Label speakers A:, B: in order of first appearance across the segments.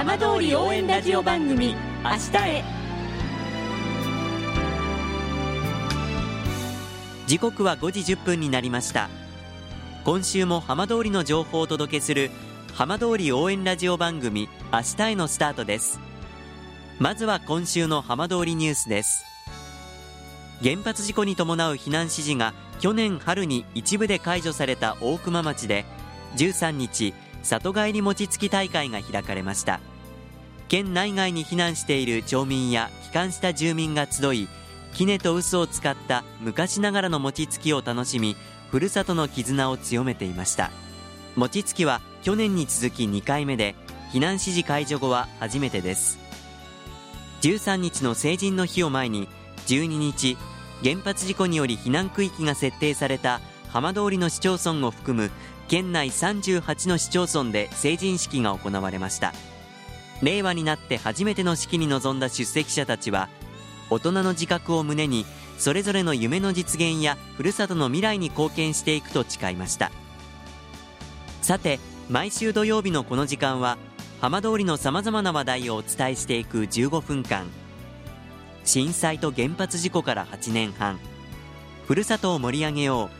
A: 浜通り応援ラジオ番組「明日へ」
B: 時刻は5時1分になりました。今週も浜通りの情報をお届けする浜通り応援ラジオ番組明日へのスタートです。まずは今週の浜通りニュースです。原発事故に伴う避難指示が去年春に一部で解除された大熊町で13日里帰り餅つき大会が開かれました。県内外に避難している町民や帰還した住民が集い杵と臼を使った昔ながらの餅つきを楽しみふるさとの絆を強めていました。餅つきは去年に続き2回目で避難指示解除後は初めてです。13日の成人の日を前に12日原発事故により避難区域が設定された浜通りの市町村を含む県内38の市町村で成人式が行われました。令和になって初めての式に臨んだ出席者たちは大人の自覚を胸にそれぞれの夢の実現やふるさとの未来に貢献していくと誓いました。さて毎週土曜日のこの時間は浜通りのさまざまな話題をお伝えしていく15分間。震災と原発事故から8年半。ふるさとを盛り上げよう。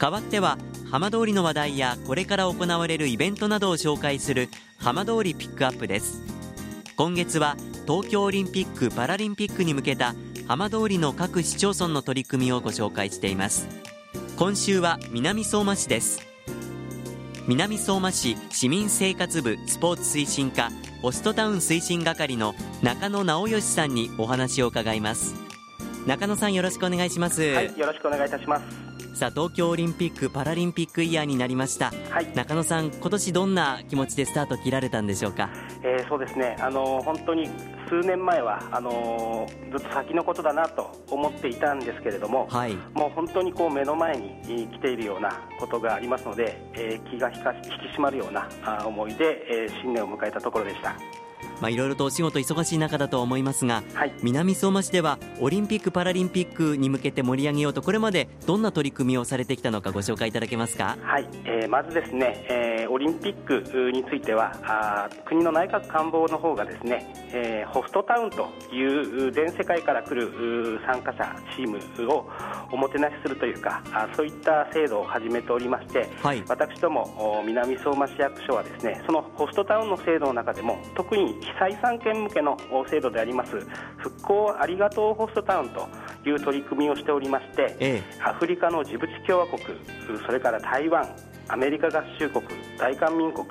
B: 代わっては浜通りの話題やこれから行われるイベントなどを紹介する浜通りピックアップです。今月は東京オリンピック・パラリンピックに向けた浜通りの各市町村の取り組みをご紹介しています。今週は南相馬市です。南相馬市市民生活部スポーツ推進課ホストタウン推進係の中野直義さんにお話を伺います。中野さんよろしくお願いします。
C: はいよろしくお願いいたします。
B: さあ東京オリンピック・パラリンピックイヤーになりました、はい、中野さん今年どんな気持ちでスタート切られたんでしょうか、
C: えー、そうですね。あの本当に数年前はあのずっと先のことだなと思っていたんですけれども、はい、もう本当にこう目の前に来ているようなことがありますので、えー、気が引き締まるような思いで、えー、新年を迎えたところでした。
B: まあ、いろいろとお仕事忙しい中だと思いますが、はい、南相馬市ではオリンピック・パラリンピックに向けて盛り上げようとこれまでどんな取り組みをされてきたのかご紹介いただけますか、
C: はい。えー、まずですね、えー、オリンピックについてはあ国の内閣官房の方がですね、えー、ホストタウンという全世界から来る参加者チームをおもてなしするというかあそういった制度を始めておりまして、はい、私ども南相馬市役所はですねそのホストタウンの制度の中でも特に被災産県向けの制度であります復興ありがとうホストタウンという取り組みをしておりまして、ええ、アフリカのジブチ共和国それから台湾アメリカ合衆国大韓民国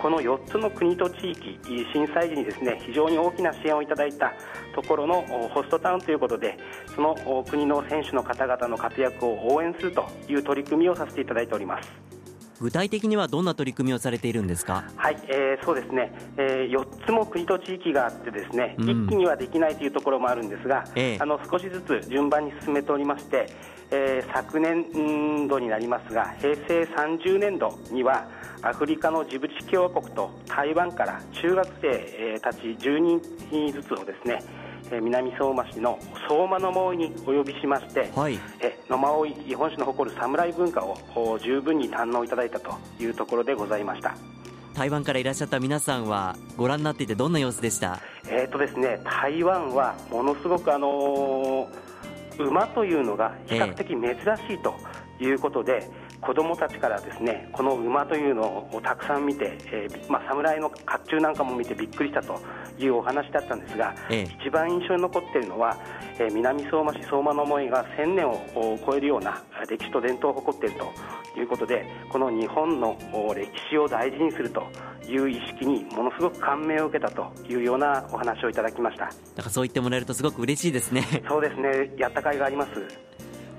C: この4つの国と地域震災時にですね非常に大きな支援をいただいたところのホストタウンということでその国の選手の方々の活躍を応援するという取り組みをさせていただいております
B: 具体的にはどんな取り組みをされているんですか、
C: はいえー、そうですね、えー、4つも国と地域があってですね、うん、一気にはできないというところもあるんですが、えー、あの少しずつ順番に進めておりまして、えー、昨年度になりますが平成30年度にはアフリカのジブチ共和国と台湾から中学生たち10人ずつをですね南相馬市の相馬の森にお呼びしまして、はい、え野馬追日本史の誇る侍文化を十分に堪能いただいたというところでございました。
B: 台湾からいらっしゃった皆さんはご覧になっていてどんな様子でした？
C: えーとですね、台湾はものすごく、あのー、馬というのが比較的珍しいということで、えー子どもたちからですねこの馬というのをたくさん見て、えーまあ、侍の甲冑なんかも見てびっくりしたというお話だったんですが、ええ、一番印象に残っているのは、えー、南相馬市相馬の思いが1000年を超えるような歴史と伝統を誇っているということでこの日本の歴史を大事にするという意識にものすごく感銘を受けたというようなお話をいただきました。だ
B: からそう言ってもらえるとすごく嬉しいですね。
C: そうですね。やった甲斐があります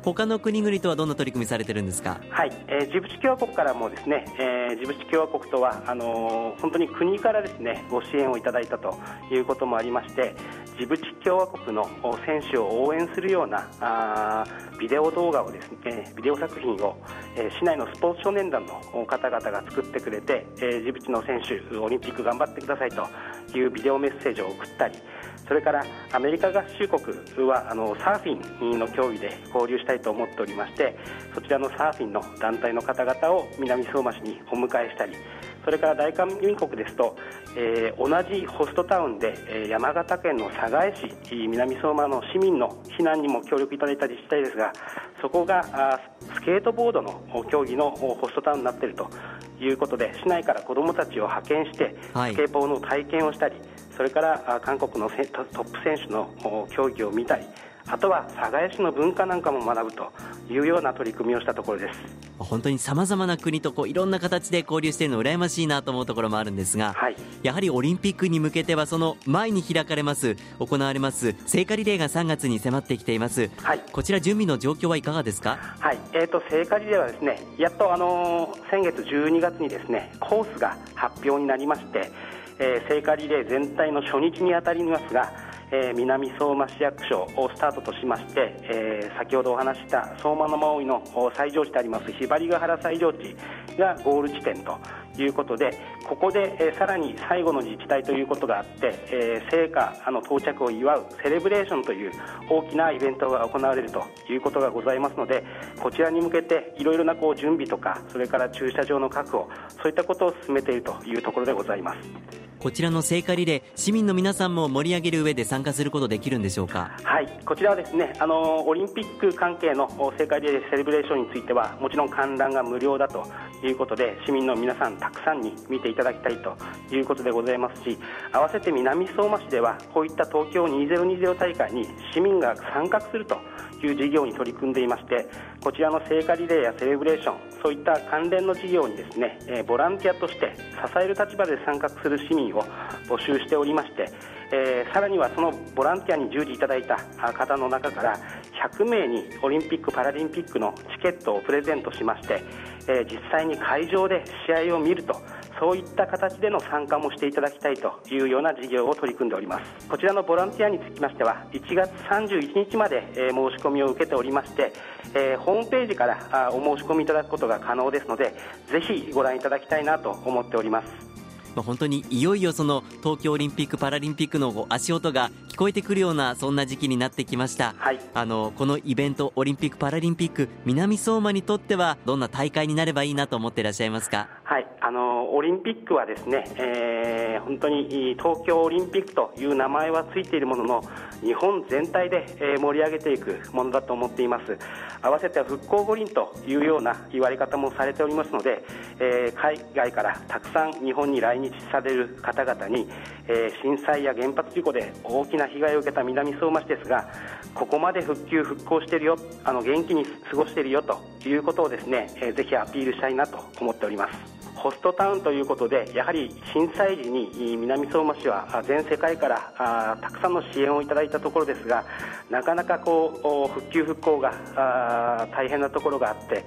B: 他の国々とはどんな取り組みされてるんですか？
C: はい、えー、ジブチ共和国からもですね、えー、ジブチ共和国とはあのー、本当に国からですねご支援をいただいたということもありましてジブチ共和国の選手を応援するようなあビデオ動画をですねビデオ作品を、え、市内のスポーツ少年団の方々が作ってくれて、え、ジブチの選手オリンピック頑張ってくださいというビデオメッセージを送ったりそれからアメリカ合衆国はあのサーフィンの競技で交流したいと思っておりましてそちらのサーフィンの団体の方々を南相馬市にお迎えしたりそれから大韓民国ですと、えー、同じホストタウンで、えー、山形県の寒河江市南相馬の市民の避難にも協力いただいた自治体ですがそこがあスケートボードの競技のホストタウンになっているということで市内から子どもたちを派遣して、スケボーの体験をしたりそれから韓国のトップ選手の競技を見たりあとは寒河江市の文化なんかも学ぶというような取り組みをしたところです。
B: 本当にさまざまな国とこういろんな形で交流しているの羨ましいなと思うところもあるんですが、はい、やはりオリンピックに向けてはその前に開かれます行われます聖火リレーが3月に迫ってきています、はい、こちら準備の状況はいかがですか？
C: はい、えーと、聖火リレーはですねやっとあのー、先月12月にですねコースが発表になりまして、えー、聖火リレー全体の初日にあたりますがえー、南相馬市役所をスタートとしまして、えー、先ほどお話した相馬の真追の最上地でありますひばりヶ原最上地がゴール地点ということでここで、えー、さらに最後の自治体ということがあって、えー、聖火あの到着を祝うセレブレーションという大きなイベントが行われるということがございますのでこちらに向けていろいろなこう準備とかそれから駐車場の確保そういったことを進めているというところでございます。
B: こちらの聖火リレー市民の皆さんも盛り上げる上で参加することできるんでしょうか？
C: はいこちらはですねあのオリンピック関係の聖火リレーセレブレーションについてはもちろん観覧が無料だということで市民の皆さんたくさんに見ていただきたいということでございますし合わせて南相馬市ではこういった東京2020大会に市民が参画するという事業に取り組んでいましてこちらの聖火リレーやセレブレーションそういった関連の事業にですね、えボランティアとして支える立場で参画する市民を募集しておりまして、えー、さらにはそのボランティアに従事いただいた方の中から100名にオリンピック・パラリンピックのチケットをプレゼントしまして、えー、実際に会場で試合を見るとそういった形での参加もしていただきたいというような事業を取り組んでおります。こちらのボランティアにつきましては1月31日まで、えー、申し込みを受けておりまして、えー、ホームページからあお申し込みいただくことが可能ですのでぜひご覧いただきたいなと思っております。
B: まあ、本当にいよいよその東京オリンピック・パラリンピックの足音が聞こえてくるようなそんな時期になってきました、はい、あのこのイベントオリンピック・パラリンピック南相馬にとってはどんな大会になればいいなと思っていらっしゃいますか？
C: はいあのオリンピックはですね、えー、本当に東京オリンピックという名前はついているものの日本全体で、え盛り上げていくものだと思っています。合わせて復興五輪というような言われ方もされておりますので、えー、海外からたくさん日本に来日される方々に、え、震災や原発事故で大きな被害を受けた南相馬市ですがここまで復旧復興してるよあの元気に過ごしているよということをですね、えー、ぜひアピールしたいなと思っております。ホストタウンということでやはり震災時に南相馬市は全世界からたくさんの支援をいただいたところですがなかなかこう復旧復興が大変なところがあって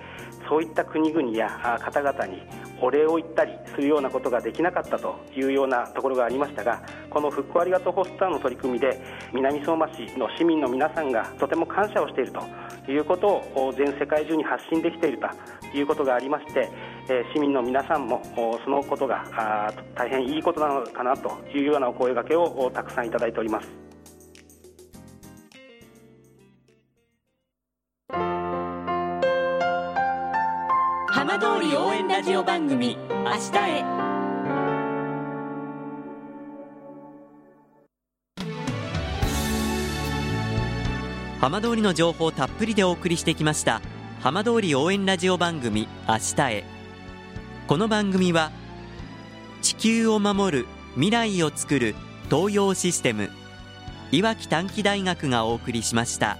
C: そういった国々や方々にお礼を言ったりするようなことができなかったというようなところがありましたがこの復興ありがとうホストタウンの取り組みで南相馬市の市民の皆さんがとても感謝をしているということを全世界中に発信できているということがありましてえ市民の皆さんもそのことが大変いいことなのかなというようなお声がけをたくさんいただいております。
A: 浜通り応援ラジオ番組明日へ
B: 浜通りの情報をたっぷりでお送りしてきました浜通り応援ラジオ番組明日へこの番組は地球を守る未来をつくる東洋システムいわき短期大学がお送りしました。